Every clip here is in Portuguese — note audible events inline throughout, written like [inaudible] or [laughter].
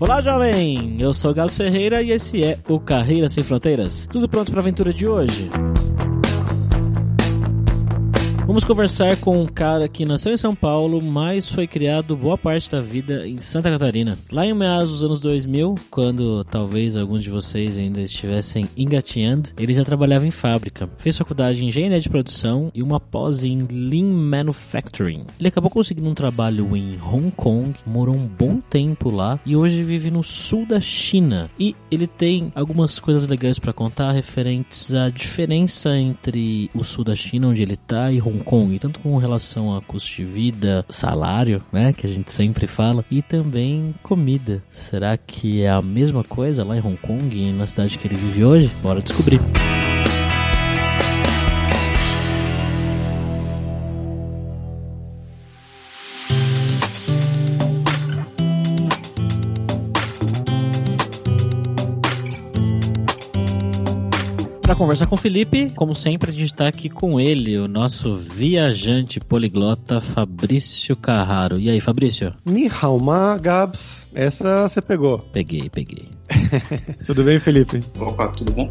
Olá, jovem! Eu sou Galo Ferreira e esse é o Carreira Sem Fronteiras. Tudo pronto para a aventura de hoje? Vamos conversar com um cara que nasceu em São Paulo, mas foi criado boa parte da vida em Santa Catarina. Lá em meados dos anos 2000, quando talvez alguns de vocês ainda estivessem engatinhando, ele já trabalhava em fábrica. Fez faculdade em engenharia de produção e uma pós em Lean Manufacturing. Ele acabou conseguindo um trabalho em Hong Kong, morou um bom tempo lá e hoje vive no sul da China. E ele tem algumas coisas legais para contar referentes à diferença entre o sul da China, onde ele está, e Hong Hong Kong, tanto com relação a custo de vida, salário, né, que a gente sempre fala, e também comida. Será que é a mesma coisa lá em Hong Kong e na cidade que ele vive hoje? Bora descobrir. Para conversar com o Felipe, como sempre, a gente está aqui com ele, o nosso viajante poliglota Fabrício Carraro. E aí, Fabrício? Ni hao ma, Gabs. Essa você pegou. Peguei, peguei. [laughs] tudo bem, Felipe? Opa, tudo bom?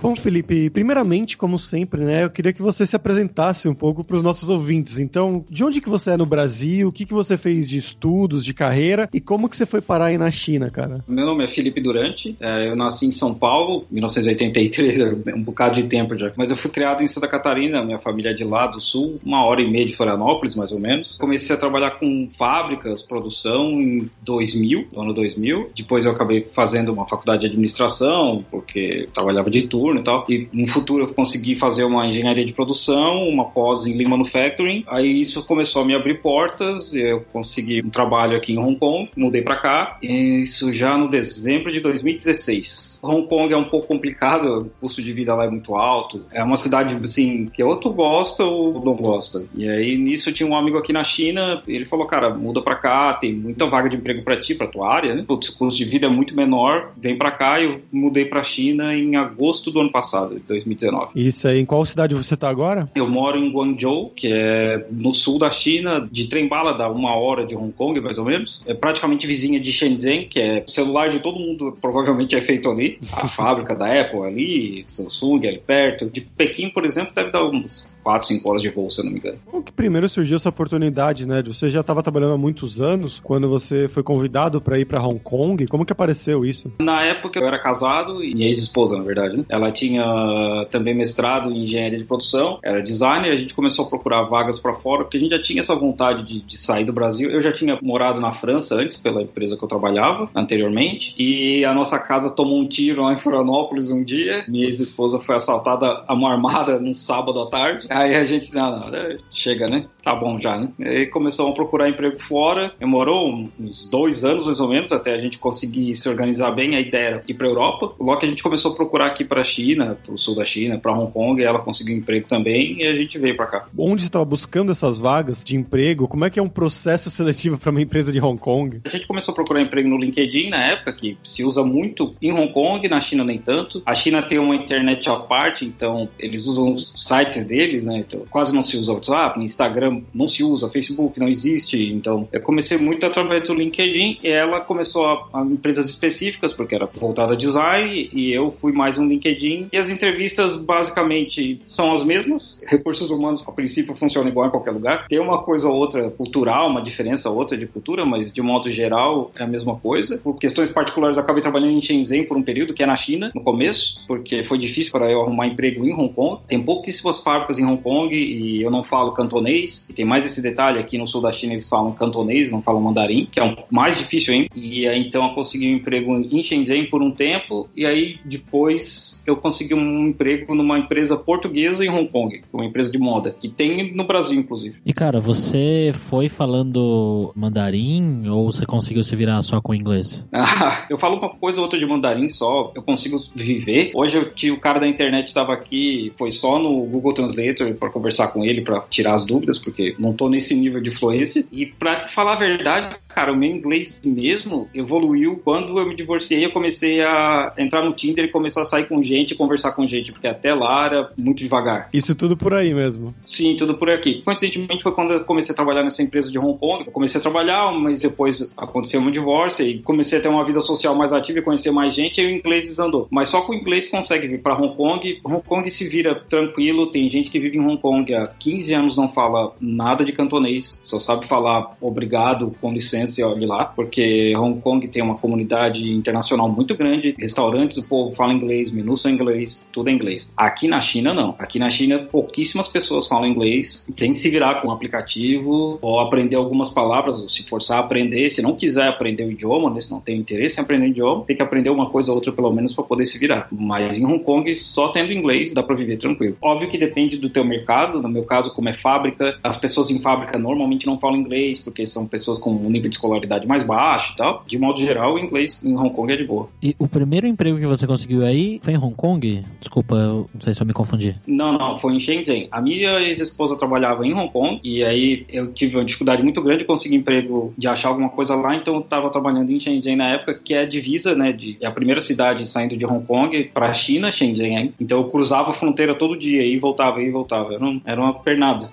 Bom, Felipe, primeiramente, como sempre, né, eu queria que você se apresentasse um pouco para os nossos ouvintes. Então, de onde que você é no Brasil? O que que você fez de estudos, de carreira e como que você foi parar aí na China, cara? Meu nome é Felipe Durante. É, eu nasci em São Paulo, 1983, [laughs] é um bocado de tempo já. Mas eu fui criado em Santa Catarina, minha família é de lá do sul, uma hora e meia de Florianópolis, mais ou menos. Comecei a trabalhar com fábricas, produção em 2000, no ano 2000. Depois eu acabei fazendo uma faculdade de administração, porque trabalhava de turno turno e tal. E no futuro eu consegui fazer uma engenharia de produção, uma pós em Lean Manufacturing. Aí isso começou a me abrir portas. Eu consegui um trabalho aqui em Hong Kong, mudei para cá. Isso já no dezembro de 2016. Hong Kong é um pouco complicado, o custo de vida lá é muito alto. É uma cidade assim que ou tu gosta ou não gosta. E aí nisso tinha um amigo aqui na China, ele falou: "Cara, muda para cá, tem muita vaga de emprego para ti, para tua área, né? Putz, o custo de vida é muito menor, vem para cá". Eu mudei para China em agosto do do ano passado, 2019. Isso aí, em qual cidade você está agora? Eu moro em Guangzhou, que é no sul da China, de trem-bala dá uma hora de Hong Kong, mais ou menos. É praticamente vizinha de Shenzhen, que é o celular de todo mundo, [laughs] provavelmente é feito ali. A [laughs] fábrica da Apple ali, Samsung ali perto. De Pequim, por exemplo, deve dar uns 4, 5 horas de voo, se eu não me engano. Como que primeiro surgiu essa oportunidade, né? Você já estava trabalhando há muitos anos, quando você foi convidado para ir para Hong Kong, como que apareceu isso? Na época eu era casado, e minha ex-esposa, na verdade, né? Ela tinha também mestrado em engenharia de produção, era designer, a gente começou a procurar vagas para fora, porque a gente já tinha essa vontade de, de sair do Brasil. Eu já tinha morado na França antes, pela empresa que eu trabalhava anteriormente, e a nossa casa tomou um tiro lá em Florianópolis um dia. Minha ex-esposa foi assaltada a uma armada num sábado à tarde. Aí a gente, não, não, é, chega, né? Tá bom já, né? Aí começou a procurar emprego fora. Demorou uns dois anos mais ou menos até a gente conseguir se organizar bem. A ideia era ir para Europa. Logo que a gente começou a procurar aqui para China, para o sul da China, para Hong Kong, ela conseguiu emprego também e a gente veio para cá. Onde estava buscando essas vagas de emprego? Como é que é um processo seletivo para uma empresa de Hong Kong? A gente começou a procurar emprego no LinkedIn na época, que se usa muito em Hong Kong, na China nem tanto. A China tem uma internet à parte, então eles usam os sites deles, né? Então, quase não se usa WhatsApp, Instagram não se usa, Facebook não existe. Então, eu comecei muito através do LinkedIn e ela começou a, a empresas específicas, porque era voltada a design, e eu fui mais um LinkedIn. E as entrevistas basicamente são as mesmas. Recursos humanos, a princípio, funcionam igual em qualquer lugar. Tem uma coisa ou outra cultural, uma diferença ou outra de cultura, mas de modo geral é a mesma coisa. Por questões particulares, eu acabei trabalhando em Shenzhen por um período, que é na China, no começo, porque foi difícil para eu arrumar emprego em Hong Kong. Tem pouquíssimas fábricas em Hong Hong Kong e eu não falo cantonês. E tem mais esse detalhe, aqui no sul da China eles falam cantonês, não falam mandarim, que é um mais difícil ainda. E aí, então eu consegui um emprego em Shenzhen por um tempo e aí depois eu consegui um emprego numa empresa portuguesa em Hong Kong, uma empresa de moda, que tem no Brasil inclusive. E cara, você foi falando mandarim ou você conseguiu se virar só com inglês? [laughs] Ah, eu falo uma coisa ou outra de mandarim só, eu consigo viver. Hoje eu tinha o cara da internet estava aqui, foi só no Google Translator para conversar com ele para tirar as dúvidas, porque não tô nesse nível de fluência. E para falar a verdade, cara, o meu inglês mesmo evoluiu quando eu me divorciei, eu comecei a entrar no Tinder e começar a sair com gente e conversar com gente, porque até lá era muito devagar. Isso tudo por aí mesmo? Sim, tudo por aqui. Coincidentemente foi quando eu comecei a trabalhar nessa empresa de Hong Kong. Eu comecei a trabalhar, mas depois aconteceu um divórcio e comecei a ter uma vida social mais ativa e conhecer mais gente e o inglês desandou. Mas só com o inglês consegue vir para Hong Kong. Hong Kong se vira tranquilo, tem gente que vive em Hong Kong há 15 anos não fala nada de cantonês, só sabe falar obrigado, com licença e olhe lá, porque Hong Kong tem uma comunidade internacional muito grande, restaurantes o povo fala inglês, menus são inglês, tudo é inglês. Aqui na China não. Aqui na China pouquíssimas pessoas falam inglês, tem que se virar com o aplicativo ou aprender algumas palavras, ou se forçar a aprender, se não quiser aprender o idioma, né, se não tem interesse em aprender o idioma, tem que aprender uma coisa ou outra pelo menos para poder se virar. Mas em Hong Kong, só tendo inglês dá para viver tranquilo. Óbvio que depende do teu mercado, no meu caso, como é fábrica, as pessoas em fábrica normalmente não falam inglês porque são pessoas com um nível de escolaridade mais baixo e tal. De modo geral, o inglês em Hong Kong é de boa. E o primeiro emprego que você conseguiu aí foi em Hong Kong? Desculpa, eu não sei se eu me confundi. Não, não, foi em Shenzhen. A minha ex-esposa trabalhava em Hong Kong e aí eu tive uma dificuldade muito grande de conseguir emprego, de achar alguma coisa lá, então eu estava trabalhando em Shenzhen na época, que é a divisa, né, de, é a primeira cidade saindo de Hong Kong para a China, Shenzhen. Então eu cruzava a fronteira todo dia e voltava e voltava. Era, um, era uma pernada.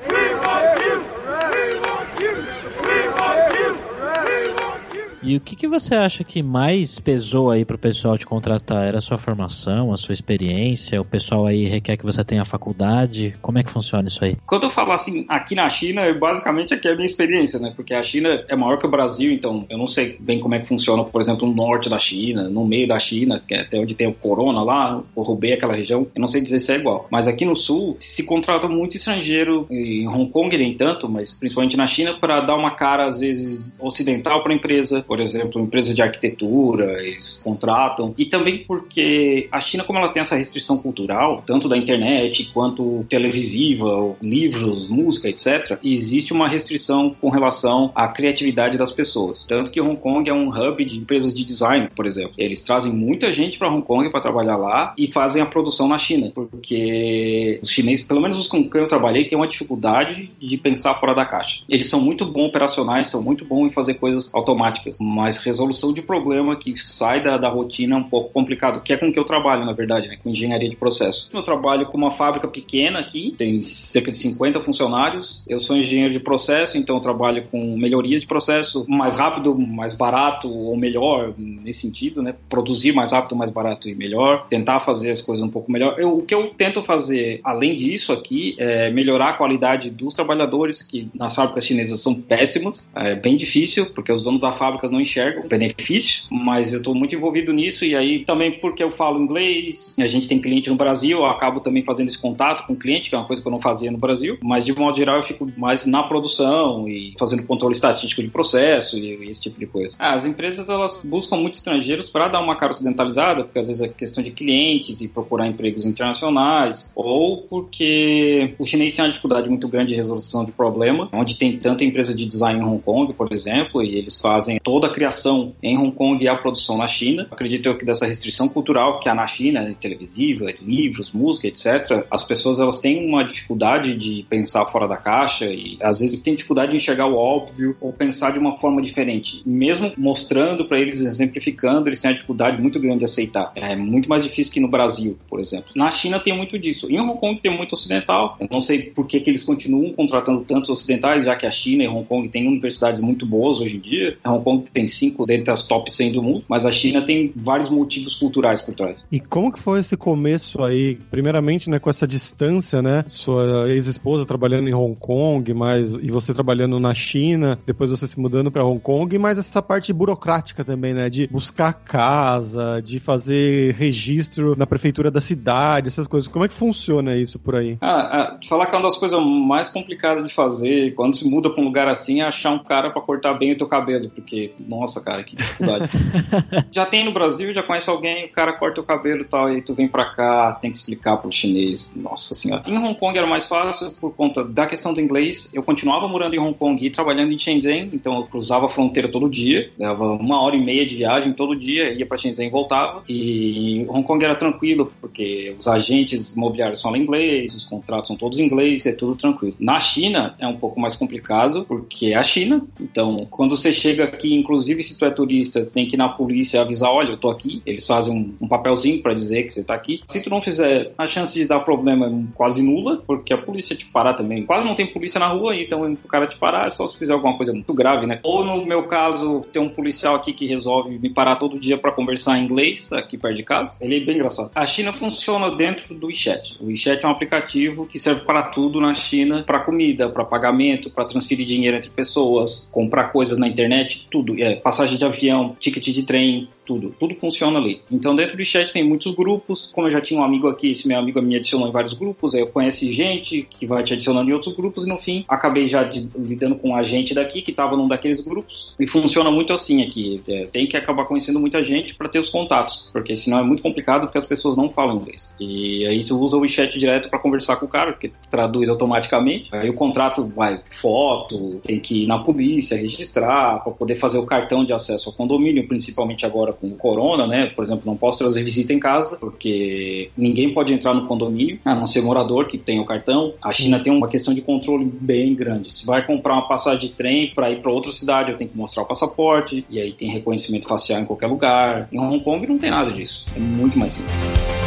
E o que, que você acha que mais pesou aí pro pessoal te contratar? Era a sua formação, a sua experiência? O pessoal aí requer que você tenha faculdade? Como é que funciona isso aí? Quando eu falo assim, aqui na China, basicamente aqui é a minha experiência, né? Porque a China é maior que o Brasil, então eu não sei bem como é que funciona, por exemplo, no norte da China, no meio da China, que é até onde tem o corona lá, o Hubei, aquela região, eu não sei dizer se é igual. Mas aqui no sul, se contrata muito estrangeiro, em Hong Kong nem tanto, mas principalmente na China, para dar uma cara, às vezes, ocidental para a empresa, por exemplo, empresas de arquitetura, eles contratam. E também porque a China, como ela tem essa restrição cultural, tanto da internet quanto televisiva, livros, música, etc., existe uma restrição com relação à criatividade das pessoas. Tanto que Hong Kong é um hub de empresas de design, por exemplo. Eles trazem muita gente para Hong Kong para trabalhar lá e fazem a produção na China, porque os chineses, pelo menos os com quem eu trabalhei, têm uma dificuldade de pensar fora da caixa. Eles são muito bons operacionais, são muito bons em fazer coisas automáticas, mas resolução de problema que sai da, da rotina é um pouco complicado, que é com que eu trabalho, na verdade, né, com engenharia de processo. Eu trabalho com uma fábrica pequena aqui, tem cerca de 50 funcionários. Eu sou engenheiro de processo, então trabalho com melhoria de processo, mais rápido, mais barato ou melhor, nesse sentido, né? Produzir mais rápido, mais barato e melhor, tentar fazer as coisas um pouco melhor. Eu, o que eu tento fazer, além disso aqui, é melhorar a qualidade dos trabalhadores, que nas fábricas chinesas são péssimos, é bem difícil, porque os donos das fábricas não enxergam o benefício, mas eu estou muito envolvido nisso e aí também porque eu falo inglês, a gente tem cliente no Brasil, eu acabo também fazendo esse contato com o cliente, que é uma coisa que eu não fazia no Brasil, mas de modo geral eu fico mais na produção e fazendo controle estatístico de processo e, esse tipo de coisa. Ah, as empresas elas buscam muito estrangeiros para dar uma cara ocidentalizada, porque às vezes é questão de clientes e procurar empregos internacionais, ou porque o chinês tem uma dificuldade muito grande de resolução de problema, onde tem tanta empresa de design em Hong Kong, por exemplo, e eles fazem toda a criação em Hong Kong e a produção na China. Acredito eu que dessa restrição cultural que há na China, televisiva, livros, música, etc., as pessoas elas têm uma dificuldade de pensar fora da caixa e às vezes têm dificuldade de enxergar o óbvio ou pensar de uma forma diferente. Mesmo mostrando para eles, exemplificando, eles têm uma dificuldade muito grande de aceitar. É muito mais difícil que no Brasil, por exemplo. Na China tem muito disso. Em Hong Kong tem muito ocidental. Eu não sei por que, que eles continuam contratando tantos ocidentais, já que a China e Hong Kong têm universidades muito boas hoje em dia. Hong Kong tem cinco dentre as top 100 do mundo, mas a China tem vários motivos culturais por trás. E como que foi esse começo aí? Primeiramente, né, com essa distância, né? Sua ex-esposa trabalhando em Hong Kong, mas e você trabalhando na China, depois você se mudando para Hong Kong, mas essa parte burocrática também, né? De buscar casa, de fazer registro na prefeitura da cidade, essas coisas. Como é que funciona isso por aí? Ah, ah, falar que é uma das coisas mais complicadas de fazer quando se muda para um lugar assim é achar um cara para cortar bem o teu cabelo, porque, nossa, cara, que dificuldade. [laughs] já tem no Brasil, já conhece alguém, o cara corta o cabelo e tal, e tu vem para cá, tem que explicar pro chinês. Nossa senhora. Em Hong Kong era mais fácil por conta da questão do inglês. Eu continuava morando em Hong Kong e trabalhando em Shenzhen, então eu cruzava a fronteira todo dia, dava uma hora e meia de viagem todo dia, ia para Shenzhen e voltava. E Hong Kong era tranquilo, porque os agentes imobiliários em inglês, os contratos são todos em inglês, é tudo tranquilo. Na China é um pouco mais complicado, porque é a China. Então, quando você chega aqui, inclusive se tu é turista, tem que ir na polícia avisar, olha, eu tô aqui. Eles fazem um, um papelzinho para dizer que você tá aqui. Se tu não fizer, a chance de dar problema é quase nula, porque a polícia te parar também. Quase não tem polícia na rua, então o cara te parar é só se fizer alguma coisa muito grave, né? Ou no meu caso, tem um policial aqui que resolve me parar todo dia para conversar em inglês, aqui perto de casa. Ele é bem engraçado. A China funciona dentro do WeChat. O WeChat é um aplicativo que serve para tudo na China, para comida, para pagamento, para transferir dinheiro entre pessoas, comprar coisas na internet, tudo. É, passagem de avião, ticket de trem, tudo. Tudo funciona ali. Então, dentro do chat tem muitos grupos. Como eu já tinha um amigo aqui, esse meu amigo me adicionou em vários grupos, aí eu conheci gente que vai te adicionando em outros grupos e no fim acabei já de, lidando com um agente daqui que estava num daqueles grupos. E funciona muito assim aqui. É, tem que acabar conhecendo muita gente para ter os contatos, porque senão é muito complicado porque as pessoas não falam inglês. E aí tu usa o chat direto para conversar com o cara, porque traduz automaticamente. Aí o contrato vai foto, tem que ir na polícia registrar para poder fazer o cartão de acesso ao condomínio, principalmente agora com corona, né? Por exemplo, não posso trazer visita em casa, porque ninguém pode entrar no condomínio, a não ser morador que tem o cartão. A China tem uma questão de controle bem grande. Se vai comprar uma passagem de trem para ir para outra cidade, eu tenho que mostrar o passaporte, e aí tem reconhecimento facial em qualquer lugar. Em Hong Kong não tem nada disso. É muito mais simples.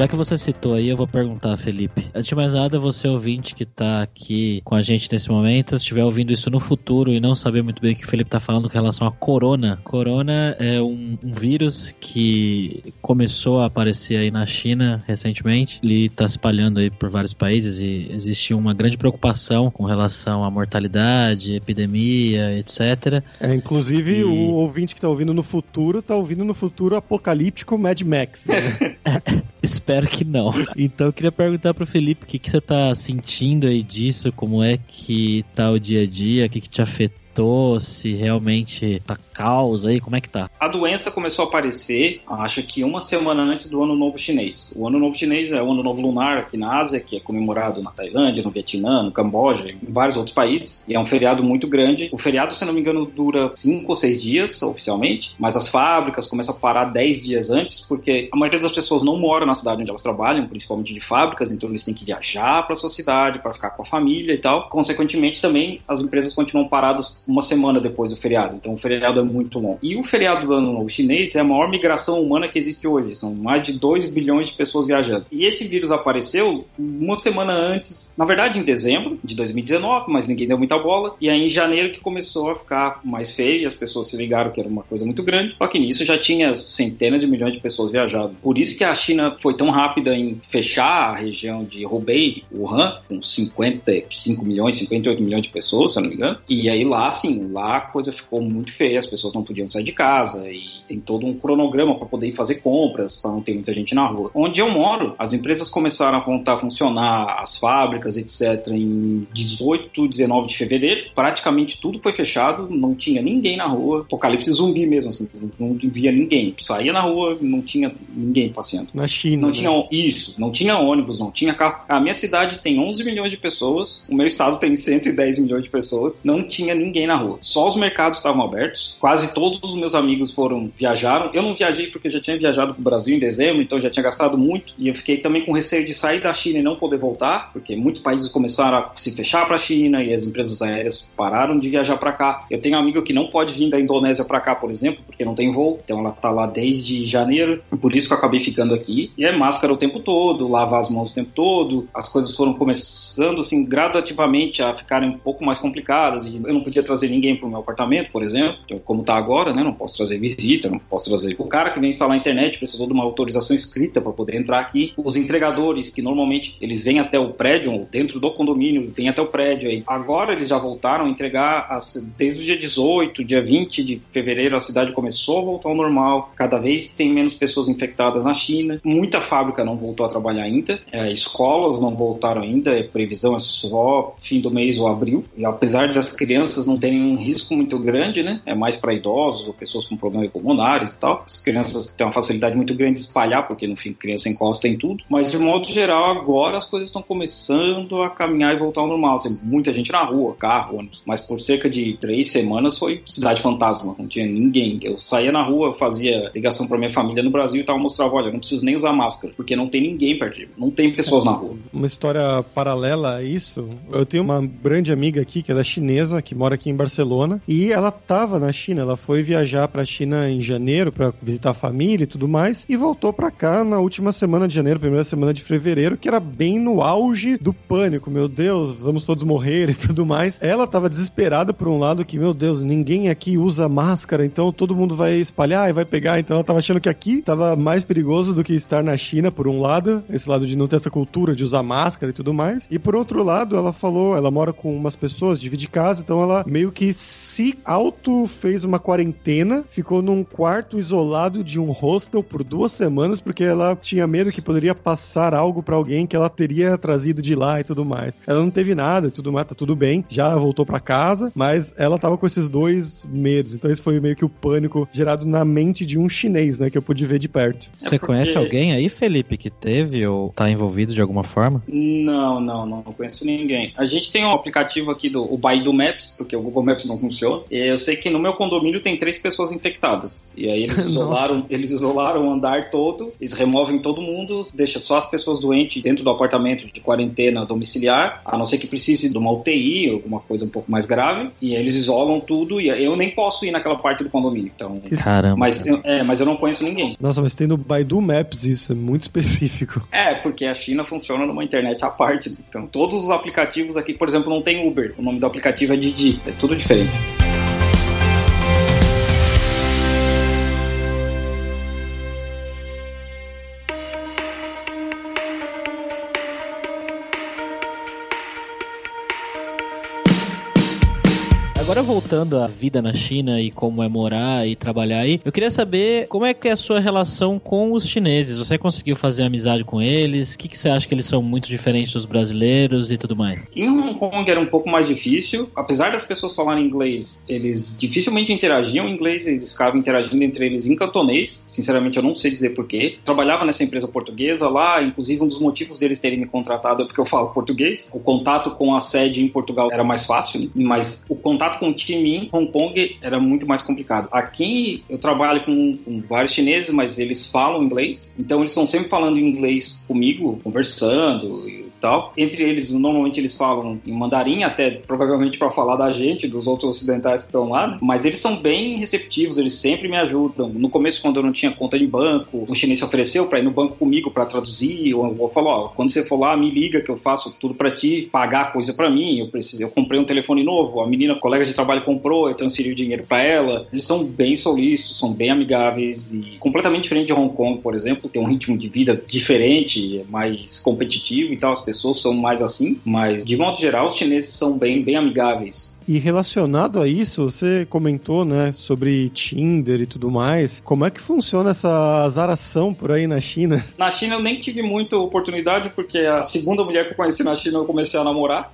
Já que você citou aí, eu vou perguntar, Felipe. Antes de mais nada, você ouvinte que tá aqui com a gente nesse momento, se estiver ouvindo isso no futuro e não saber muito bem o que o Felipe tá falando com relação a corona. Corona é um, um vírus que começou a aparecer aí na China recentemente. Ele tá se espalhando aí por vários países e existe uma grande preocupação com relação à mortalidade, epidemia, etc. É, inclusive, e... o ouvinte que tá ouvindo no futuro tá ouvindo no futuro apocalíptico Mad Max. Né? [laughs] Espero que não. Então eu queria perguntar pro Felipe o que, que você tá sentindo aí disso, como é que tá o dia a dia, o que, que te afetou se realmente tá caos aí, como é que tá? A doença começou a aparecer, acho que uma semana antes do Ano Novo Chinês. O Ano Novo Chinês é o Ano Novo Lunar aqui na Ásia, que é comemorado na Tailândia, no Vietnã, no Camboja, em vários outros países. E é um feriado muito grande. O feriado, se não me engano, dura cinco ou seis dias oficialmente, mas as fábricas começam a parar dez dias antes, porque a maioria das pessoas não mora na cidade onde elas trabalham, principalmente de fábricas, então eles têm que viajar para sua cidade para ficar com a família e tal. Consequentemente, também as empresas continuam paradas uma semana depois do feriado. Então o feriado é muito longo. E o feriado do Ano Novo Chinês é a maior migração humana que existe hoje. São mais de 2 bilhões de pessoas viajando. E esse vírus apareceu uma semana antes, na verdade em dezembro de 2019, mas ninguém deu muita bola. E aí em janeiro que começou a ficar mais feio e as pessoas se ligaram que era uma coisa muito grande. Só que nisso já tinha centenas de milhões de pessoas viajando. Por isso que a China foi tão rápida em fechar a região de Hubei, Wuhan, com 55 milhões, 58 milhões de pessoas, se não me engano. E aí lá, assim, lá a coisa ficou muito feia, as pessoas não podiam sair de casa e tem todo um cronograma para poder ir fazer compras, para não ter muita gente na rua. Onde eu moro, as empresas começaram a voltar a funcionar, as fábricas, etc., em 18, 19 de fevereiro. Praticamente tudo foi fechado, não tinha ninguém na rua. Apocalipse zumbi mesmo, assim, não via ninguém. Saía na rua, não tinha ninguém passeando. Na China. Não né? tinha isso, não tinha ônibus, não tinha carro. A minha cidade tem 11 milhões de pessoas, o meu estado tem 110 milhões de pessoas, não tinha ninguém ninguém na rua. Só os mercados estavam abertos. Quase todos os meus amigos foram viajaram. Eu não viajei porque já tinha viajado para o Brasil em dezembro, então já tinha gastado muito. E eu fiquei também com receio de sair da China e não poder voltar, porque muitos países começaram a se fechar para a China e as empresas aéreas pararam de viajar para cá. Eu tenho um amigo que não pode vir da Indonésia para cá, por exemplo, porque não tem voo. Então ela tá lá desde janeiro. Por isso que eu acabei ficando aqui. E é máscara o tempo todo, lavar as mãos o tempo todo. As coisas foram começando assim gradativamente a ficarem um pouco mais complicadas. E eu não podia trazer ninguém para o meu apartamento, por exemplo, como tá agora, né? Não posso trazer visita, não posso trazer. O cara que vem instalar a internet precisou de uma autorização escrita para poder entrar aqui. Os entregadores, que normalmente eles vêm até o prédio, ou dentro do condomínio, vêm até o prédio. Aí. Agora eles já voltaram a entregar as, desde o dia 18, dia 20 de fevereiro, a cidade começou a voltar ao normal. Cada vez tem menos pessoas infectadas na China. Muita fábrica não voltou a trabalhar ainda. É, escolas não voltaram ainda. A previsão é só fim do mês ou abril. E apesar das crianças não terem um risco muito grande, né? É mais para idosos ou pessoas com problemas pulmonares e tal. As crianças têm uma facilidade muito grande de espalhar, porque no fim criança encosta em tudo. Mas de modo geral, agora as coisas estão começando a caminhar e voltar ao normal. Assim, muita gente na rua, carro, ônibus. Mas por cerca de três semanas foi cidade fantasma. Não tinha ninguém. Eu saía na rua, fazia ligação para minha família no Brasil e tava mostrando: olha, não preciso nem usar máscara, porque não tem ninguém perto de mim. Não tem pessoas na rua. Uma história paralela a isso. Eu tenho uma grande amiga aqui que é da chinesa, que mora aqui em Barcelona, e ela tava na China. Ela foi viajar para a China em janeiro para visitar a família e tudo mais, e voltou para cá na última semana de janeiro, primeira semana de fevereiro, que era bem no auge do pânico. Meu Deus, vamos todos morrer e [laughs] tudo mais. Ela tava desesperada por um lado que, meu Deus, ninguém aqui usa máscara, então todo mundo vai espalhar e vai pegar. Então ela tava achando que aqui tava mais perigoso do que estar na China, por um lado, esse lado de não ter essa cultura de usar máscara e tudo mais. E por outro lado, ela falou, ela mora com umas pessoas, divide casa, então ela meio que se auto fez uma quarentena, ficou num quarto isolado de um hostel por duas semanas, porque ela tinha medo que poderia passar algo para alguém que ela teria trazido de lá e tudo mais. Ela não teve nada e tudo mais, tá tudo bem, já voltou para casa, mas ela tava com esses dois medos. Então esse foi meio que o pânico gerado na mente de um chinês, né, que eu pude ver de perto. Você é porque... conhece alguém aí, Felipe, que teve ou tá envolvido de alguma forma? Não, não, não, não conheço ninguém. A gente tem um aplicativo aqui do o Baidu Maps, porque o Google Maps não funciona. E eu sei que no meu condomínio tem três pessoas infectadas. E aí eles [laughs] isolaram, eles isolaram o andar todo, eles removem todo mundo, deixa só as pessoas doentes dentro do apartamento de quarentena domiciliar, a não ser que precise de uma UTI, alguma coisa um pouco mais grave, e eles isolam tudo e eu nem posso ir naquela parte do condomínio. Então, Caramba. Mas, é, mas eu não conheço ninguém. Nossa, mas tem no Baidu Maps isso, é muito [laughs] específico. É, porque a China funciona numa internet à parte. Então, todos os aplicativos aqui, por exemplo, não tem Uber. O nome do aplicativo é Didi. É tudo diferente. Voltando à vida na China e como é morar e trabalhar aí, eu queria saber como é que é a sua relação com os chineses. Você conseguiu fazer amizade com eles? O que, que você acha que eles são muito diferentes dos brasileiros e tudo mais? Em Hong Kong era um pouco mais difícil. Apesar das pessoas falarem inglês, eles dificilmente interagiam em inglês, eles ficavam interagindo entre eles em cantonês. Sinceramente, eu não sei dizer porquê. Trabalhava nessa empresa portuguesa lá, inclusive um dos motivos deles terem me contratado é porque eu falo português. O contato com a sede em Portugal era mais fácil, né? mas o contato com o time em Hong Kong era muito mais complicado. Aqui eu trabalho com, com vários chineses, mas eles falam inglês, então eles estão sempre falando inglês comigo, conversando tal. Entre eles, normalmente eles falam em mandarim, até provavelmente para falar da gente, dos outros ocidentais que estão lá, né? mas eles são bem receptivos, eles sempre me ajudam. No começo, quando eu não tinha conta de banco, o chinês se ofereceu para ir no banco comigo para traduzir, eu, eu falo, ó, quando você for lá, me liga que eu faço tudo para ti, pagar coisa para mim, eu preciso, eu comprei um telefone novo, a menina, a colega de trabalho comprou, eu transferi o dinheiro para ela. Eles são bem solícitos, são bem amigáveis e completamente diferente de Hong Kong, por exemplo, tem um ritmo de vida diferente, mais competitivo e tal, as pessoas são mais assim, mas de modo geral os chineses são bem, bem amigáveis. E relacionado a isso, você comentou, né, sobre Tinder e tudo mais. Como é que funciona essa azaração por aí na China? [laughs] Na China eu nem tive muita oportunidade, porque a segunda mulher que eu conheci na China eu comecei a namorar.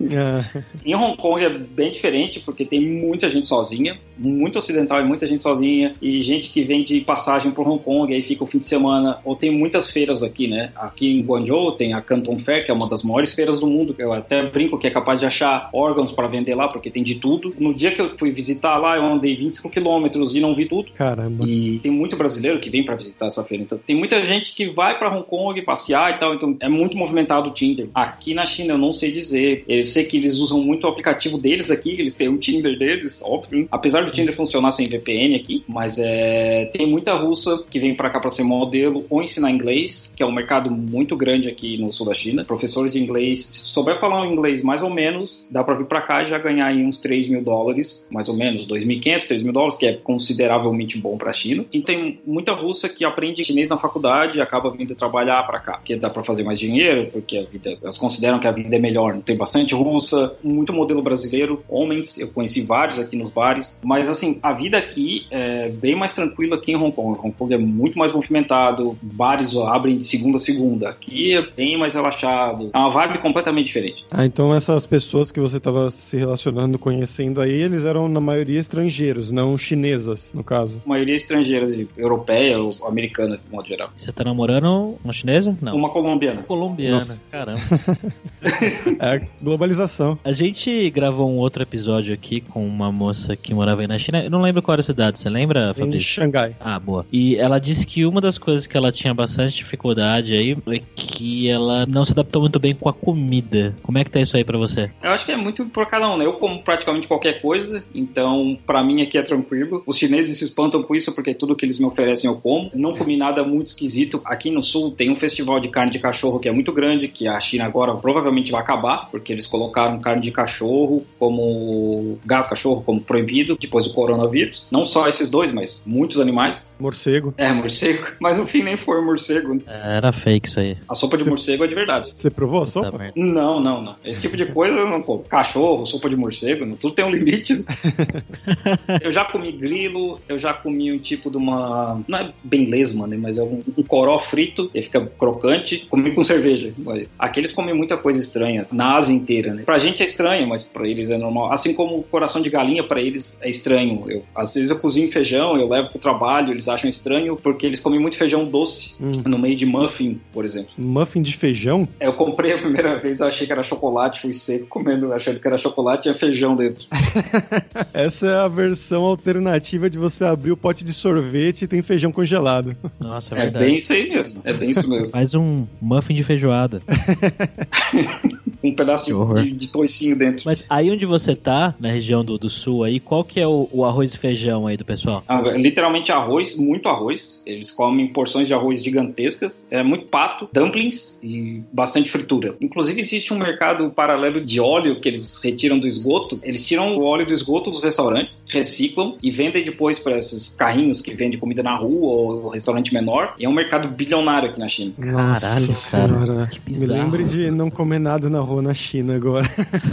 É. [laughs] em Hong Kong é bem diferente, porque tem muita gente sozinha, muito ocidental e muita gente sozinha, e gente que vem de passagem para Hong Kong, aí fica o fim de semana, ou tem muitas feiras aqui, né? Aqui em Guangzhou tem a Canton Fair, que é uma das maiores feiras do mundo, eu até brinco que é capaz de achar órgãos para vender lá, porque tem de tudo. No dia que eu fui visitar lá, eu andei 25 quilômetros e não vi tudo. Caramba. E tem muito brasileiro que vem para visitar essa feira. Então, tem muita gente que vai para Hong Kong passear e tal. Então, é muito movimentado o Tinder. Aqui na China, eu não sei dizer. Eu sei que eles usam muito o aplicativo deles aqui, eles têm o Tinder deles, óbvio. Apesar do Tinder funcionar sem VPN aqui, mas é, tem muita russa que vem para cá para ser modelo ou ensinar inglês, que é um mercado muito grande aqui no sul da China. Professores de inglês, se souber falar um inglês mais ou menos, dá para vir para cá e já ganhar aí uns 3 mil dólares, mais ou menos, 2.500, 3 mil dólares, que é consideravelmente bom para a China. E tem muita russa que aprende chinês na faculdade e acaba vindo trabalhar para cá, porque dá para fazer mais dinheiro, porque a vida, elas consideram que a vida é melhor. Tem bastante russa, muito modelo brasileiro, homens, eu conheci vários aqui nos bares, mas assim, a vida aqui é bem mais tranquila que em Hong Kong. Hong Kong é muito mais movimentado, bares abrem de segunda a segunda. Aqui é bem mais relaxado, é uma vibe completamente diferente. Ah, então essas pessoas que você estava se relacionando, conhecendo aí, eles eram na maioria estrangeiros, não chinesas, no caso. A maioria estrangeiras, europeia ou americana, de modo geral. Você tá namorando uma chinesa? Não. Uma colombiana. Colombiana, Nossa. caramba. [laughs] É a globalização. A gente gravou um outro episódio aqui com uma moça que morava aí na China. Eu não lembro qual era a cidade, você lembra, Em Fabrício? Xangai. Ah, boa. E ela disse que uma das coisas que ela tinha bastante dificuldade aí é que ela não se adaptou muito bem com a comida. Como é que tá isso aí pra você? Eu acho que é muito por cada um, né? Eu como praticamente qualquer coisa, então pra mim aqui é tranquilo. Os chineses se espantam com isso porque tudo que eles me oferecem eu como. Não comi nada muito esquisito. Aqui no sul tem um festival de carne de cachorro que é muito grande, que a China agora provavelmente vai acabar, porque eles colocaram carne de cachorro como gato cachorro como proibido depois do coronavírus. Não só esses dois, mas muitos animais. Morcego. É, morcego. [laughs] Mas no fim nem foi morcego. Era fake isso aí. A sopa de morcego é de verdade. Você provou a sopa? Não, não, não. Esse tipo de coisa eu não como. Cachorro, sopa de morcego, não- tudo tem um limite. [laughs] eu já comi grilo, eu já comi um tipo de uma. Não é bem lesma, né? Mas é um, um coró frito, ele fica crocante. Comi com cerveja. Mas aqui eles comem muita coisa estranha, na Ásia inteira, né? Pra gente é estranho, mas pra eles é normal. Assim como o coração de galinha, pra eles é estranho. Eu, às vezes eu cozinho feijão, eu levo pro trabalho, eles acham estranho, porque eles comem muito feijão doce, Hum. no meio de muffin, por exemplo. Muffin de feijão? Eu comprei a primeira vez, eu achei que era chocolate, fui seco comendo, achando que era chocolate e tinha feijão dentro. [laughs] Essa é a versão alternativa de você abrir o pote de sorvete e tem feijão congelado. Nossa, é É verdade. bem isso aí mesmo. É bem isso mesmo. [laughs] Faz um muffin de feijoada. [laughs] Um pedaço de, de, toicinho dentro. Mas aí onde você tá, na região do, do sul aí, qual que é o, o arroz e feijão aí do pessoal? Ah, literalmente arroz, muito arroz. Eles comem porções de arroz gigantescas. É muito pato, dumplings e bastante fritura. Inclusive existe um mercado paralelo de óleo que eles retiram do esgoto. Eles tiram o óleo do esgoto dos restaurantes, reciclam e vendem depois para esses carrinhos que vendem comida na rua ou restaurante menor. E é um mercado bilionário aqui na China. Caralho, cara. senhora. Que Me bizarro. lembre de não comer nada na rua na China agora.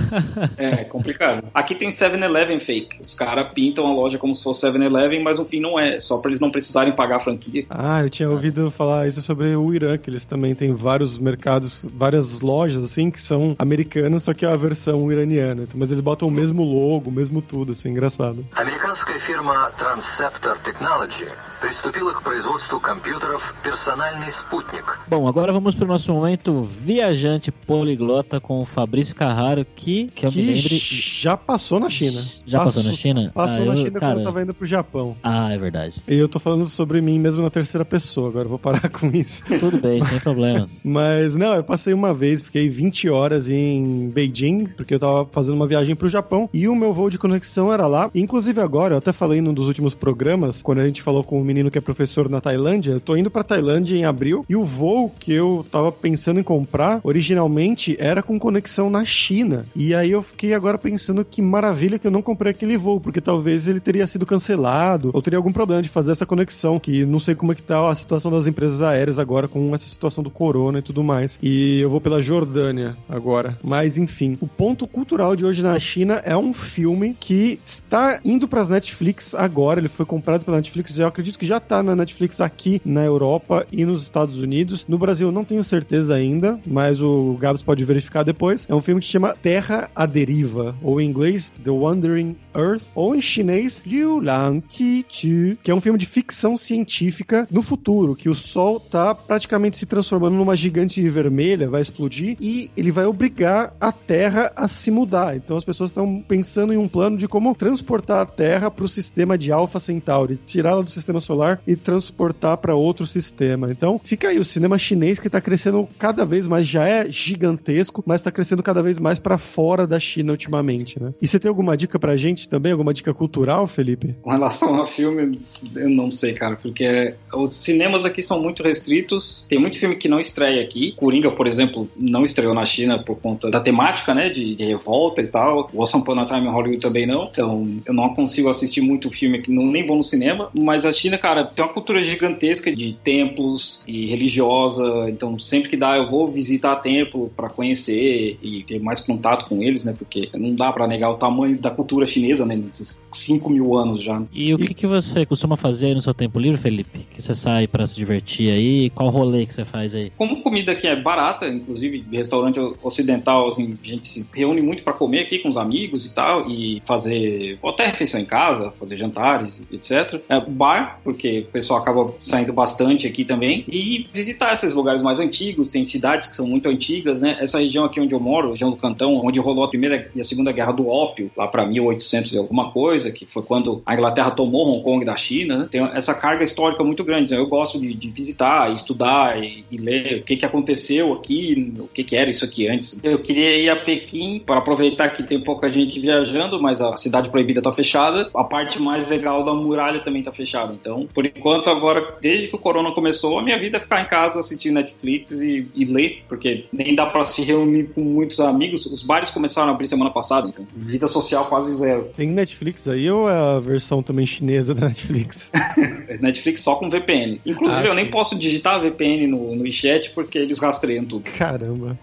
[laughs] É, é complicado. Aqui tem 7-Eleven fake. Os caras pintam a loja como se fosse 7-Eleven, mas no fim não é. Só para eles não precisarem pagar a franquia. Ah, eu tinha ouvido falar isso sobre o Irã, que eles também têm vários mercados, várias lojas, assim, que são americanas, só que é a versão iraniana. Mas eles botam o mesmo logo, o mesmo tudo, assim, engraçado. Американская фирма Transceptor Technology приступила к производству компьютеров «Персональный спутник». Bom, agora vamos pro nosso momento viajante poliglota com o Fabrício Carraro, que, que eu me que lembre... já passou na China. Já passou na China? Passou Ah, na eu- China cara- quando eu tava indo pro Japão. Ah, é verdade. E eu tô falando sobre mim mesmo na terceira pessoa, agora vou parar [laughs] com isso. Tudo bem, sem problemas. [laughs] Mas não, eu passei uma vez, fiquei 20 horas em Beijing, porque eu tava fazendo uma viagem pro Japão e o meu voo de conexão era lá. Inclusive agora, eu até falei num dos últimos programas, quando a gente falou com o menino que é professor na Tailândia, eu tô indo pra Tailândia em abril e o voo que eu tava pensando em comprar originalmente era com conexão na China. E aí eu fiquei agora pensando que maravilha que eu não comprei aquele voo, porque talvez ele teria sido cancelado ou teria algum problema de fazer essa conexão, que não sei como é que tá a situação das empresas aéreas agora com essa situação do corona e tudo mais. E eu vou pela Jordânia agora. Mas enfim, o ponto cultural de hoje na China é um filme que está indo para as Netflix agora, ele foi comprado pela Netflix, eu acredito que já tá na Netflix aqui na Europa e nos Estados Unidos. No Brasil eu não tenho certeza ainda, mas o Gabs pode verificar depois. É um filme que se chama Terra à Deriva, ou em inglês The Wandering Earth, ou em chinês, Liu Lang Ti Chu, que é um filme de ficção científica no futuro, que o Sol tá praticamente se transformando numa gigante vermelha, vai explodir, e ele vai obrigar a Terra a se mudar. Então as pessoas estão pensando em um plano de como transportar a Terra para o sistema de Alpha Centauri, tirá-la do sistema solar e transportar para outro sistema. Então fica aí o cinema chinês que está crescendo cada vez mais, já é gigantesco, mas está crescendo cada vez mais para fora da China ultimamente, né? E você tem alguma dica pra gente também, alguma dica cultural, Felipe? Com relação ao filme, eu não sei, cara, porque os cinemas aqui são muito restritos. Tem muito filme que não estreia aqui. Coringa, por exemplo, não estreou na China por conta da temática, né, de, de revolta e tal. O Once Upon Time em Hollywood também não. Então, eu não consigo assistir muito filme que não nem vou no cinema. Mas a China, cara, tem uma cultura gigantesca de templos e religiosa. Então, sempre que dá, eu vou visitar templo para conhecer e ter mais contato com eles, né? Porque não dá para negar o tamanho da cultura chinesa, né? Nesses 5 mil anos já. E o que, que você costuma fazer aí no seu tempo livre, Felipe? Que você sai para se divertir aí? Qual rolê que você faz aí? Como comida aqui é barata, inclusive restaurante ocidental, assim, a gente se reúne muito para comer aqui com os amigos e tal, e fazer até refeição em casa, fazer jantares, etc. É, bar, porque o pessoal acaba saindo bastante aqui também, e visitar esses lugares mais antigos, tem cidades que são muito antigas, né? Essa região aqui onde eu moro, região do Cantão, onde rolou a Primeira e a Segunda Guerra do Ópio, lá para 1800 e alguma coisa, que foi quando a Inglaterra tomou Hong Kong da China, né? tem essa carga histórica muito grande. Né? Eu gosto de, de visitar, estudar e, e, ler o que, que aconteceu aqui, o que, que era isso aqui antes. Eu queria ir a Pequim para aproveitar que tem pouca gente viajando, mas a cidade proibida está fechada. A parte mais legal da muralha também está fechada. Então, por enquanto, agora, desde que o corona começou, a minha vida é ficar em casa assistindo Netflix e, e ler, porque nem dá para se reunir com muitos amigos. Os bares começaram a abrir semana passada, então vida social quase zero. Tem Netflix aí ou é a versão também chinesa da Netflix? [laughs] Netflix só com VPN. Inclusive, ah, eu nem posso digitar VPN no, no chat porque eles rastreiam tudo. Caramba.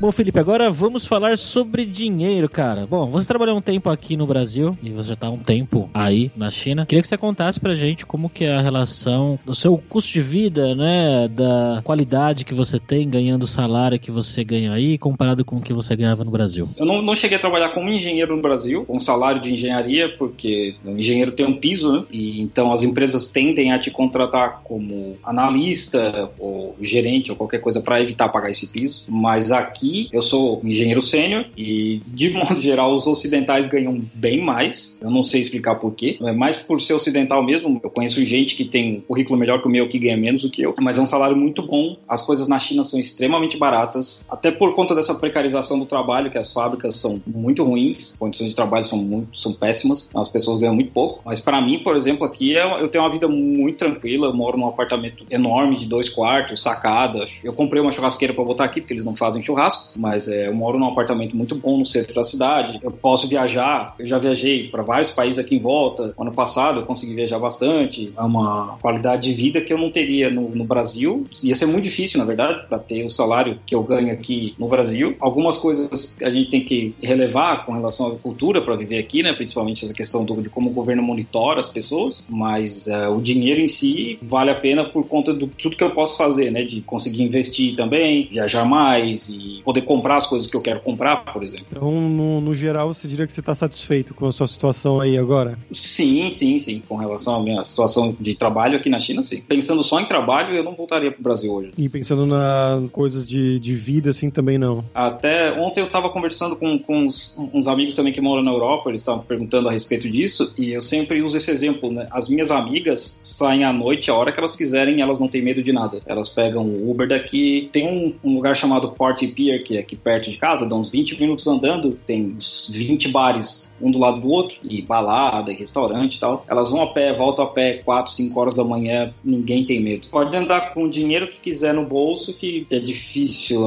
Bom, Felipe, agora vamos falar sobre dinheiro, cara. Bom, você trabalhou um tempo aqui no Brasil e você já está um tempo aí na China. Queria que você contasse pra gente como que é a relação do seu custo de vida, né, da qualidade que você tem ganhando o salário que você ganha aí comparado com o que você ganhava no Brasil. Eu não, não cheguei a trabalhar como engenheiro no Brasil, com salário de engenharia, porque o engenheiro tem um piso, né? E então as empresas tendem a te contratar como analista ou gerente ou qualquer coisa para evitar pagar esse piso. Mas aqui eu sou engenheiro sênior e, de [laughs] modo geral, os ocidentais ganham bem mais. Eu não sei explicar por quê. É mais por ser ocidental mesmo. Eu conheço gente que tem um currículo melhor que o meu, que ganha menos do que eu, mas é um salário muito bom. As coisas na China são extremamente baratas, até por conta dessa precarização do trabalho, que as fábricas são muito ruins, condições de trabalho são muito são péssimas, as pessoas ganham muito pouco. Mas para mim, por exemplo, aqui eu tenho uma vida muito tranquila. Eu moro num apartamento enorme de dois quartos, sacada. Eu comprei uma churrasqueira para botar aqui porque eles não fazem churrasco mas é, eu moro num apartamento muito bom no centro da cidade. Eu posso viajar, eu já viajei para vários países aqui em volta. Ano passado eu consegui viajar bastante. É uma qualidade de vida que eu não teria no, no Brasil. Ia ser muito difícil, na verdade, para ter o salário que eu ganho aqui no Brasil. Algumas coisas a gente tem que relevar com relação à cultura para viver aqui, né? Principalmente essa questão do, de como o governo monitora as pessoas, mas uh, o dinheiro em si vale a pena por conta de tudo que eu posso fazer, né? De conseguir investir também, viajar mais e poder comprar as coisas que eu quero comprar, por exemplo. Então, no, no geral, você diria que você está satisfeito com a sua situação aí agora? Sim, sim, sim. Com relação à minha situação de trabalho aqui na China, sim. Pensando só em trabalho, eu não voltaria para o Brasil hoje. E pensando na coisas de, de vida, assim, também não? Até ontem eu estava conversando com, com uns, uns, amigos também que moram na Europa, eles estavam perguntando a respeito disso, e eu sempre uso esse exemplo, né? As minhas amigas saem à noite a hora que elas quiserem, elas não têm medo de nada. Elas pegam o Uber daqui, tem um, um lugar chamado Party Pier, que é aqui perto de casa, dá uns 20 minutos andando, tem uns 20 bares um do lado do outro, e balada, e restaurante e tal. Elas vão a pé, voltam a pé 4, 5 horas da manhã, ninguém tem medo. Pode andar com o dinheiro que quiser no bolso, que é difícil,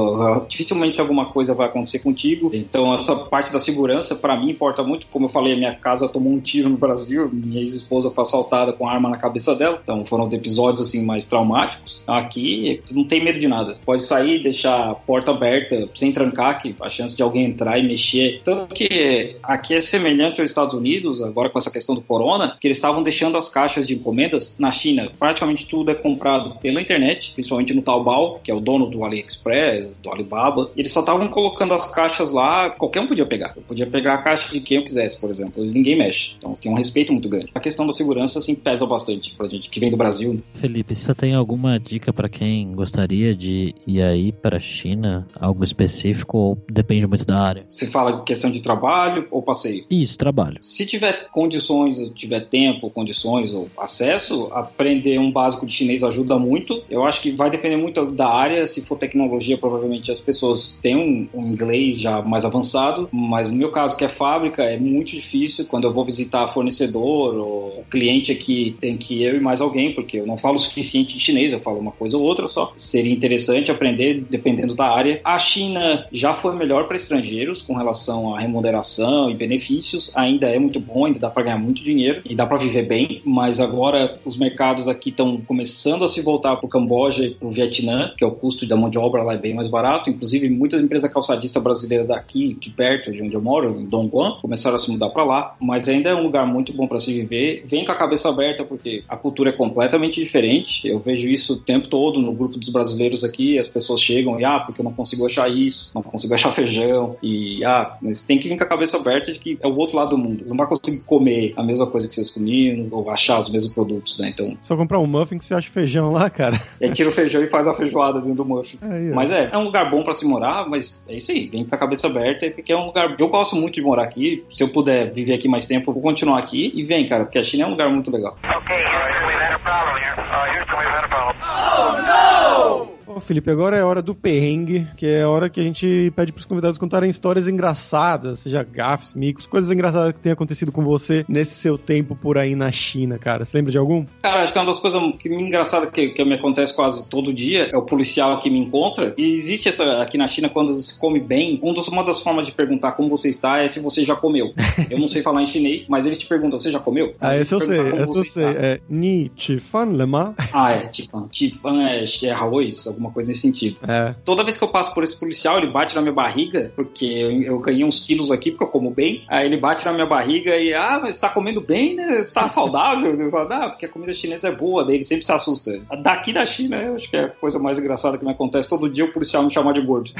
dificilmente alguma coisa vai acontecer contigo. Então, essa parte da segurança, para mim, importa muito. Como eu falei, minha casa tomou um tiro no Brasil, minha ex-esposa foi assaltada com arma na cabeça dela, então foram episódios assim mais traumáticos. Aqui, não tem medo de nada. Pode sair, deixar a porta aberta, sem trancar, que a chance de alguém entrar e mexer. Tanto que aqui é semelhante aos Estados Unidos, agora com essa questão do corona, que eles estavam deixando as caixas de encomendas na China. Praticamente tudo é comprado pela internet, principalmente no Taobao, que é o dono do AliExpress, do Alibaba. Eles só estavam colocando as caixas lá, qualquer um podia pegar. Eu podia pegar a caixa de quisesse, por exemplo. Eles ninguém mexe. Então tem um respeito muito grande. A questão da segurança, assim, pesa bastante pra gente que vem do Brasil. Felipe, você tem alguma dica para quem gostaria de ir aí para a China? Algo específico ou depende muito da área? Você fala questão de trabalho ou passeio? Isso, trabalho. Se tiver condições, tiver tempo, condições ou acesso, aprender um básico de chinês ajuda muito. Eu acho que vai depender muito da área. Se for tecnologia, provavelmente as pessoas têm um, um inglês já mais avançado, mas no meu caso, que é fábrica, é muito difícil. Quando eu vou visitar fornecedor ou cliente aqui, tem que eu e mais alguém, porque eu não falo o suficiente de chinês, eu falo uma coisa ou outra só. Seria interessante aprender dependendo da área. A China já foi melhor para estrangeiros com relação à remuneração e benefícios, ainda é muito bom, ainda dá para ganhar muito dinheiro e dá para viver bem, mas agora os mercados aqui estão começando a se voltar para o Camboja e para o Vietnã, que é o custo da mão de obra lá é bem mais barato. Inclusive, muitas empresas calçadistas brasileiras daqui, de perto de onde eu moro, em Dongguan, começaram a se mudar para lá, mas ainda é um lugar muito bom para se viver. Vem com a cabeça aberta, porque a cultura é completamente diferente. Eu vejo isso o tempo todo no grupo dos brasileiros aqui, as pessoas chegam e, ah, porque eu não consigo achar isso, não consigo achar [laughs] feijão, e, ah, mas tem que vir com a cabeça aberta de que é o outro lado do mundo. Você não vai conseguir comer a mesma coisa que vocês comiam, ou achar os mesmos produtos, né? Então. Só comprar um muffin que você acha feijão lá, cara. E [laughs] aí tira o feijão e faz a feijoada dentro do muffin. Mas é, é um lugar bom para se morar, mas é isso aí, vem com a cabeça aberta, porque é um lugar. Eu gosto muito de morar aqui. Se eu puder viver aqui mais tempo, eu vou continuar aqui. E vem, cara, porque a China é um lugar muito legal. Okay, Houston, we've had a problem here. Uh, Houston, we've had a problem. Felipe, agora é a hora do perrengue, que é a hora que a gente pede pros convidados contarem histórias engraçadas, seja gafes, micos, coisas engraçadas que tenham acontecido com você nesse seu tempo por aí na China, cara. Você lembra de algum? Cara, acho que uma das coisas que me engraçadas que, que me acontece quase todo dia é o policial que me encontra. E existe essa aqui na China, quando se come bem, um dos, uma das formas de perguntar como você está é se você já comeu. [laughs] Eu não sei falar em chinês, mas eles te perguntam, você já comeu? Ah, esse eu sei, esse eu sei. É Ni Chi Fan Lema. Ah, é, Tifan. Tifan é, é arroz, alguma coisa nesse sentido. É. Toda vez que eu passo por esse policial, ele bate na minha barriga, porque eu, eu ganhei uns quilos aqui, porque eu como bem. Aí ele bate na minha barriga e, ah, mas você tá comendo bem, né? Você tá saudável? Eu falo, ah, porque a comida chinesa é boa. Daí ele sempre se assusta. Daqui da China, eu acho que é a coisa mais engraçada que me acontece. Todo dia o policial me chamar de gordo.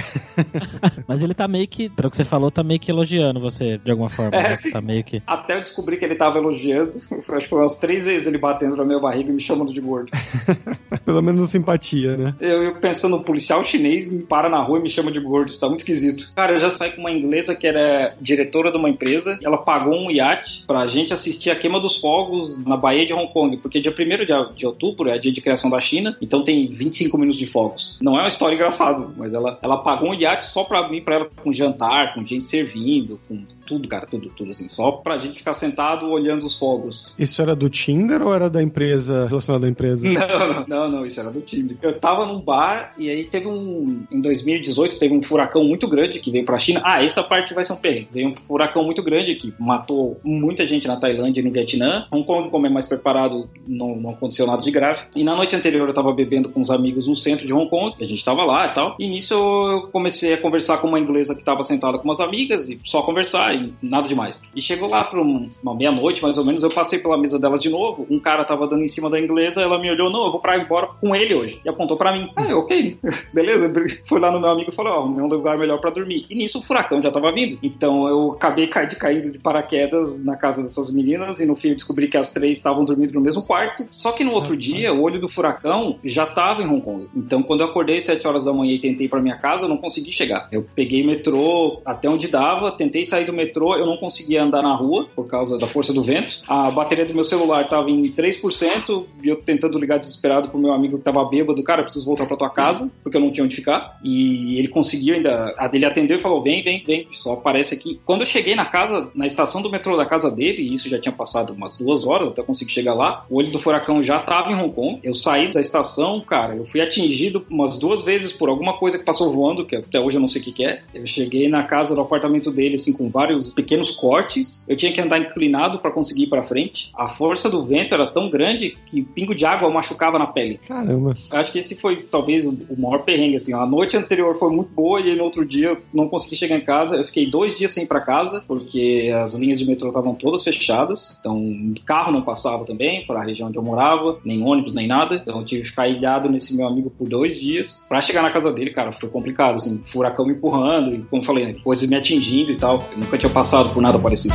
[laughs] Mas ele tá meio que, pelo que você falou, tá meio que elogiando você de alguma forma. É, né? sim. Tá meio que. Até eu descobri que ele tava elogiando. Acho que foi umas três vezes ele batendo na minha barriga e me chamando de gordo. [laughs] Pelo menos simpatia, né? Eu, eu pensando, um policial chinês me para na rua e me chama de gordo, isso tá muito esquisito. Cara, eu já saí com uma inglesa que era diretora de uma empresa ela pagou um iate pra gente assistir a queima dos fogos na Baía de Hong Kong, porque dia 1 de, de outubro é dia de criação da China, então tem 25 minutos de fogos. Não é uma história engraçada, mas ela, ela pagou um iate só pra mim, pra ela com jantar, com gente servindo, com tudo, cara, tudo, tudo assim, só pra gente ficar sentado olhando os fogos. Isso era do Tinder ou era da empresa, relacionado à empresa? Não, não, não, isso era do time. Eu tava num bar e aí teve um. Em 2018 teve um furacão muito grande que veio pra China. Ah, essa parte vai ser um perrengue. Veio um furacão muito grande que matou muita gente na Tailândia e no Vietnã. Hong Kong, como é mais preparado, não, não aconteceu nada de grave. E na noite anterior eu tava bebendo com uns amigos no centro de Hong Kong, a gente tava lá e tal. E nisso eu comecei a conversar com uma inglesa que tava sentada com umas amigas e só conversar e nada demais. E chegou lá um- uma meia-noite, mais ou menos, eu passei pela mesa delas de novo. Um cara tava dando em cima da inglesa, ela me olhou, não, eu vou pra embora com ele hoje. E apontou pra mim. Ah, ok, [laughs] beleza. Foi lá no meu amigo e falou, ó, meu lugar melhor pra dormir. E nisso o furacão já tava vindo. Então eu acabei ca- de caindo de paraquedas na casa dessas meninas e no fim eu descobri que as três estavam dormindo no mesmo quarto. Só que no outro dia, o olho do furacão já tava em Hong Kong. Então quando eu acordei às 7 horas da manhã e tentei pra minha casa, eu não consegui chegar. Eu peguei metrô até onde dava, tentei sair do metrô, eu não conseguia andar na rua por causa da força do vento. A bateria do meu celular tava em 3% e eu tentando ligar desesperado pro meu amigo que tava bêbado, cara, preciso voltar pra tua casa, porque eu não tinha onde ficar. E ele conseguiu ainda, ele atendeu e falou: "Vem, vem, vem". Só aparece aqui. Quando eu cheguei na casa, na estação do metrô da casa dele, e isso já tinha passado umas duas horas até conseguir chegar lá, o olho do furacão já tava em Hong Kong. Eu saí da estação, cara, eu fui atingido umas duas vezes por alguma coisa que passou voando, que até hoje eu não sei o que, que é. Eu cheguei na casa do apartamento dele, assim, com vários pequenos cortes. Eu tinha que andar inclinado para conseguir ir pra frente. A força do vento era tão grande que pingo de água machucava na pele. Caramba. Acho que esse foi talvez o maior perrengue, assim. A noite anterior foi muito boa e no outro dia eu não consegui chegar em casa. Eu fiquei dois dias sem ir pra casa, porque as linhas de metrô estavam todas fechadas. Então, carro não passava também para a região onde eu morava, nem ônibus, nem nada. Então, eu tive que ficar ilhado nesse meu amigo por dois dias. Para chegar na casa dele, cara, foi complicado, assim. Furacão me empurrando e, como falei, coisas me atingindo e tal. Eu nunca tinha passado por nada parecido.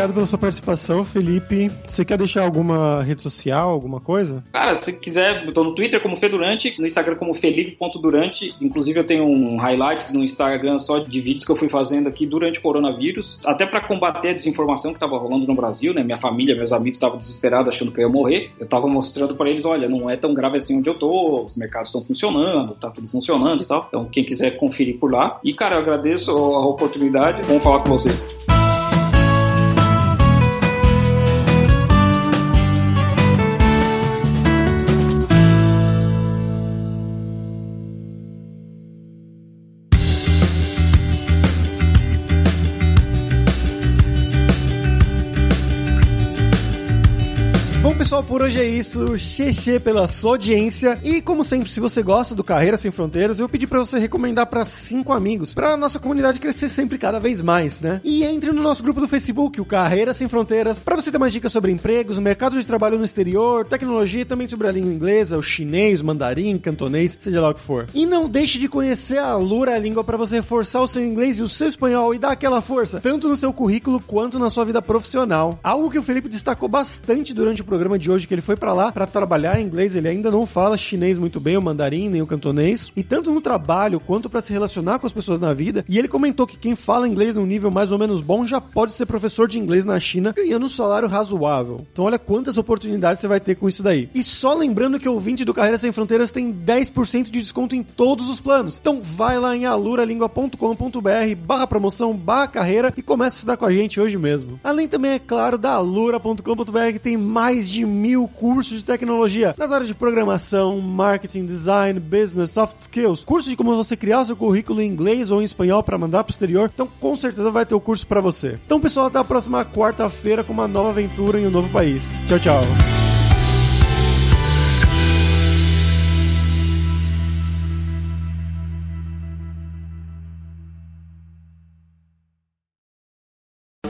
Obrigado pela sua participação, Felipe. Você quer deixar alguma rede social, alguma coisa? Cara, se quiser, eu tô no Twitter como Fedurante, no Instagram como Felipe.durante. Inclusive, eu tenho um highlights no Instagram só de vídeos que eu fui fazendo aqui durante o coronavírus, até para combater a desinformação que tava rolando no Brasil, né? Minha família, meus amigos estavam desesperados achando que eu ia morrer. Eu tava mostrando para eles, olha, não é tão grave assim onde eu tô, os mercados estão funcionando, tá tudo funcionando e tal. Então, quem quiser conferir por lá. E, cara, eu agradeço a oportunidade. Vamos falar com vocês. Por hoje é isso. Xexê pela sua audiência. E como sempre, se você gosta do Carreira Sem Fronteiras, eu pedi para você recomendar para cinco amigos, para nossa comunidade crescer sempre cada vez mais, né? E entre no nosso grupo do Facebook, o Carreira Sem Fronteiras, para você ter mais dicas sobre empregos, mercado de trabalho no exterior, tecnologia e também sobre a língua inglesa, o chinês, o mandarim, cantonês, seja lá o que for. E não deixe de conhecer a Lura Língua para você reforçar o seu inglês e o seu espanhol e dar aquela força, tanto no seu currículo quanto na sua vida profissional. Algo que o Felipe destacou bastante durante o programa de hoje que ele foi para lá para trabalhar em inglês, ele ainda não fala chinês muito bem, o mandarim, nem o cantonês, e tanto no trabalho quanto para se relacionar com as pessoas na vida. E ele comentou que quem fala inglês num nível mais ou menos bom já pode ser professor de inglês na China, ganhando um salário razoável. Então olha quantas oportunidades você vai ter com isso daí. E só lembrando que o ouvinte do Carreira Sem Fronteiras tem 10% de desconto em todos os planos. Então vai lá em aluralingua.com.br barra promoção, barra carreira e começa a estudar com a gente hoje mesmo. Além também, é claro, da alura.com.br que tem mais de mil cursos de tecnologia nas áreas de programação, marketing, design, business, soft skills, curso de como você criar o seu currículo em inglês ou em espanhol para mandar pro exterior. Então, com certeza vai ter o curso para você. Então, pessoal, até a próxima quarta-feira com uma nova aventura em um novo país. Tchau, tchau.